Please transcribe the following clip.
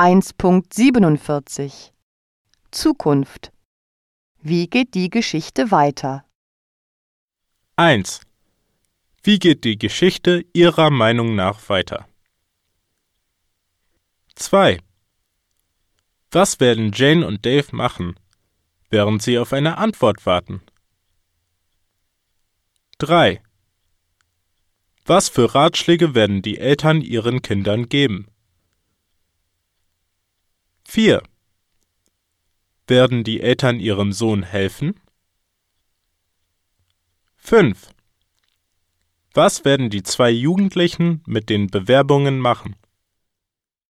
1.47 Zukunft Wie geht die Geschichte weiter? 1. Wie geht die Geschichte Ihrer Meinung nach weiter? 2. Was werden Jane und Dave machen, während sie auf eine Antwort warten? 3. Was für Ratschläge werden die Eltern ihren Kindern geben? 4. Werden die Eltern ihrem Sohn helfen? 5. Was werden die zwei Jugendlichen mit den Bewerbungen machen?